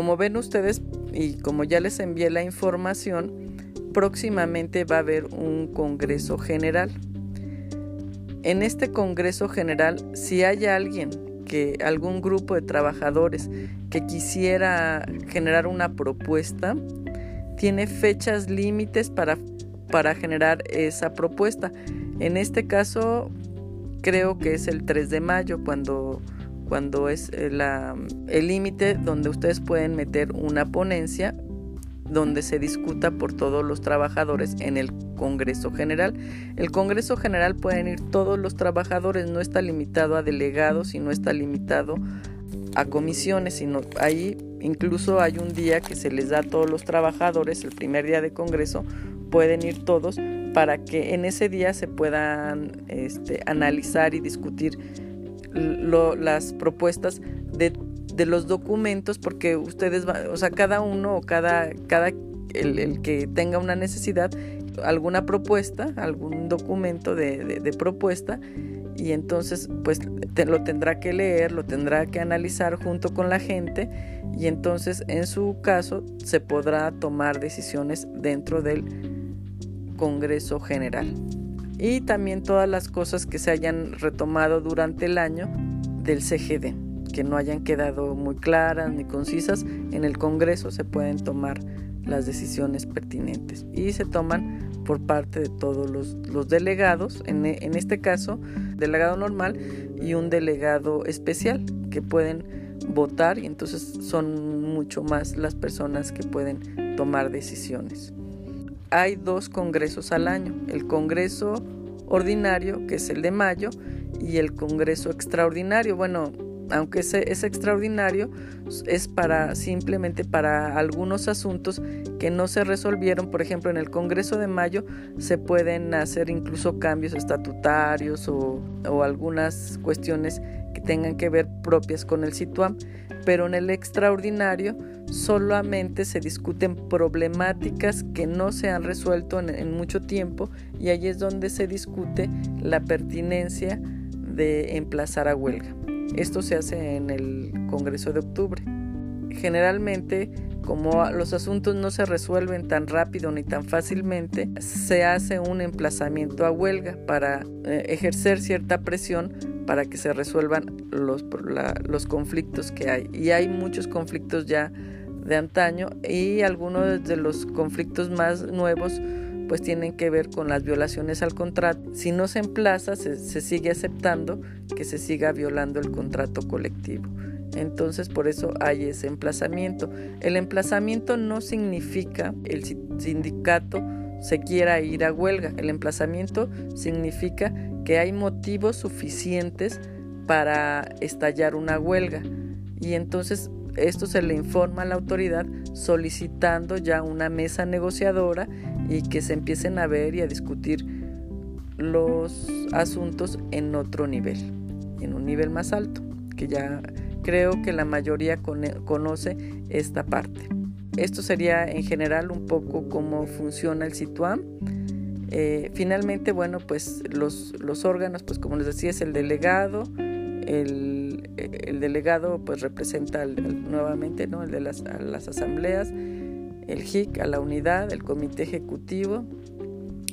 como ven ustedes y como ya les envié la información, próximamente va a haber un Congreso General. En este Congreso General, si hay alguien que algún grupo de trabajadores que quisiera generar una propuesta, tiene fechas límites para, para generar esa propuesta. En este caso, creo que es el 3 de mayo cuando, cuando es eh, el límite donde ustedes pueden meter una ponencia donde se discuta por todos los trabajadores en el Congreso General. El Congreso General pueden ir todos los trabajadores, no está limitado a delegados y no está limitado a comisiones, sino ahí incluso hay un día que se les da a todos los trabajadores, el primer día de Congreso, pueden ir todos para que en ese día se puedan este, analizar y discutir las propuestas de de los documentos porque ustedes, o sea, cada uno o cada, cada el, que tenga una necesidad, alguna propuesta, algún documento de, propuesta, y entonces pues lo tendrá que leer, lo tendrá que analizar junto con la gente y entonces en su caso se podrá tomar decisiones dentro del Congreso General. Y también todas las cosas que se hayan retomado durante el año del CGD que no hayan quedado muy claras ni concisas, en el Congreso se pueden tomar las decisiones pertinentes y se toman por parte de todos los, delegados, en, en, este caso, delegado normal y un delegado especial que pueden votar y entonces son mucho más las personas que pueden tomar decisiones. Hay dos congresos al año, el Congreso ordinario, que es el de mayo, y el Congreso extraordinario. Bueno, aunque es, es extraordinario, es para simplemente para algunos asuntos que no se resolvieron. Por ejemplo, en el Congreso de Mayo se pueden hacer incluso cambios estatutarios o, o algunas cuestiones que tengan que ver propias con el SITUAM, pero en el extraordinario solamente se discuten problemáticas que no se han resuelto en, mucho tiempo y ahí es donde se discute la pertinencia de emplazar a huelga. Esto se hace en el Congreso de octubre. Generalmente, como los asuntos no se resuelven tan rápido ni tan fácilmente, se hace un emplazamiento a huelga para eh, ejercer cierta presión para que se resuelvan los, los conflictos que hay. Y hay muchos conflictos ya de antaño y algunos de los conflictos más nuevos pues tienen que ver con las violaciones al contrato. Si no se emplaza, se, sigue aceptando que se siga violando el contrato colectivo. Entonces por eso hay ese emplazamiento. El emplazamiento no significa el sindicato se quiera ir a huelga. El emplazamiento significa que hay motivos suficientes para estallar una huelga. Y entonces esto se le informa a la autoridad solicitando ya una mesa negociadora y que se empiecen a ver y a discutir los asuntos en otro nivel, en un nivel más alto, que ya creo que la mayoría conoce esta parte. Esto sería en general un poco cómo funciona el SITUAM. Eh, finalmente, bueno, pues los, los, órganos, pues como les decía, es el delegado. El, el delegado pues representa nuevamente ¿no? el de las, las asambleas el JIC a la unidad, el comité ejecutivo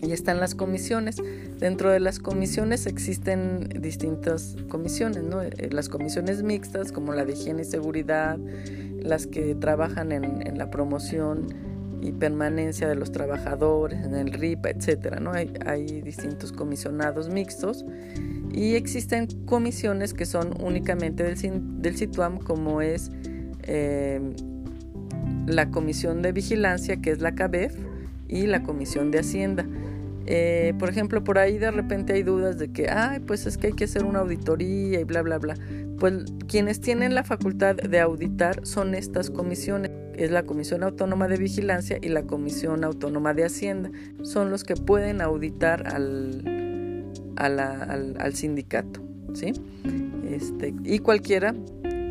y están las comisiones. Dentro de las comisiones existen distintas comisiones, ¿no? Eh, las comisiones mixtas como la de higiene y seguridad, las que trabajan en, la promoción y permanencia de los trabajadores, en el RIPA, etcétera, ¿no? Hay, distintos comisionados mixtos y existen comisiones que son únicamente del, del como es eh, la Comisión de Vigilancia, que es la CABEF, y la Comisión de Hacienda. Eh, por ejemplo, por ahí de repente hay dudas de que, ay, pues es que hay que hacer una auditoría y bla, bla, bla. Pues quienes tienen la facultad de auditar son estas comisiones. Es la Comisión Autónoma de Vigilancia y la Comisión Autónoma de Hacienda. Son los que pueden auditar al, al, sindicato. ¿sí? Este, y cualquiera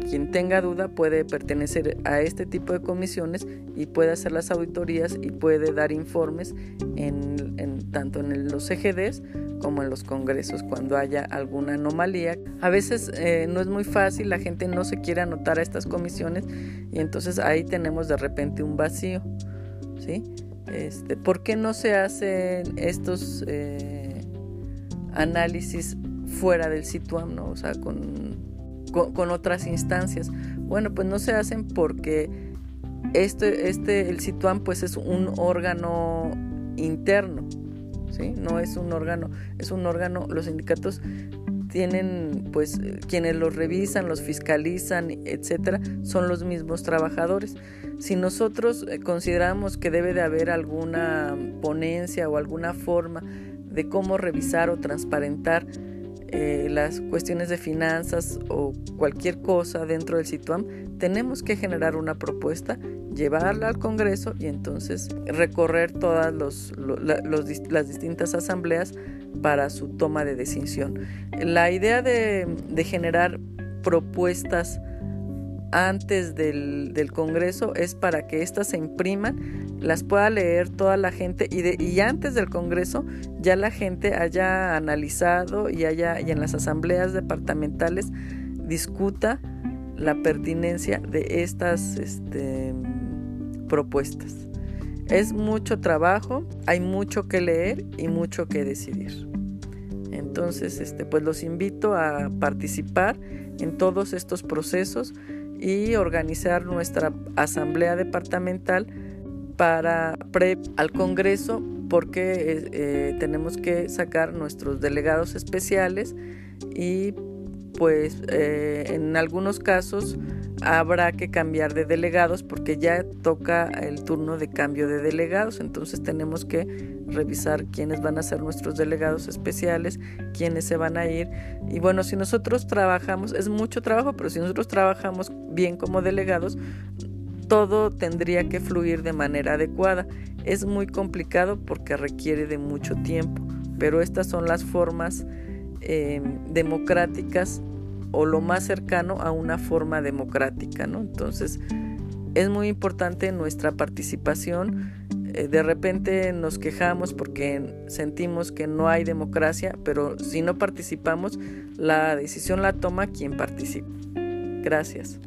quien tenga duda puede pertenecer a este tipo de comisiones y puede hacer las auditorías y puede dar informes en, tanto en los CGDs como en los congresos cuando haya alguna anomalía. A veces eh, no es muy fácil, la gente no se quiere anotar a estas comisiones y entonces ahí tenemos de repente un vacío. ¿sí? Este, ¿Por qué no se hacen estos eh, análisis fuera del SITUAM, ¿no? o sea, con, con, otras instancias? Bueno, pues no se hacen porque este, este, el SITUAM pues es un órgano interno, No es un órgano, es un órgano, los sindicatos tienen pues quienes los revisan, los fiscalizan, etcétera, son los mismos trabajadores. Si nosotros eh, consideramos que debe de haber alguna ponencia o alguna forma de cómo revisar o transparentar eh, las cuestiones de finanzas o cualquier cosa dentro del SITUAM, tenemos que generar una propuesta, llevarla al Congreso y entonces recorrer todas los, las distintas asambleas para su toma de decisión. La idea de, de generar propuestas antes del, del, Congreso es para que éstas se impriman, las pueda leer toda la gente y, de, y antes del Congreso ya la gente haya analizado y, haya, y en las asambleas departamentales discuta la pertinencia de estas este, propuestas. Es mucho trabajo, hay mucho que leer y mucho que decidir. Entonces, este, pues los invito a participar en todos estos procesos y organizar nuestra asamblea departamental para pre al Congreso porque eh, eh, tenemos que sacar nuestros delegados especiales y pues eh, en algunos casos habrá que cambiar de delegados porque ya toca el turno de cambio de delegados, entonces tenemos que revisar quiénes van a ser nuestros delegados especiales, quiénes se van a ir y bueno, si nosotros trabajamos, es mucho trabajo, pero si nosotros trabajamos bien como delegados, todo tendría que fluir de manera adecuada. Es muy complicado porque requiere de mucho tiempo, pero estas son las formas eh, democráticas o lo más cercano a una forma democrática, ¿no? Entonces, es muy importante nuestra participación. Eh, de repente nos quejamos porque sentimos que no hay democracia, pero si no participamos, la decisión la toma quien participa. Gracias.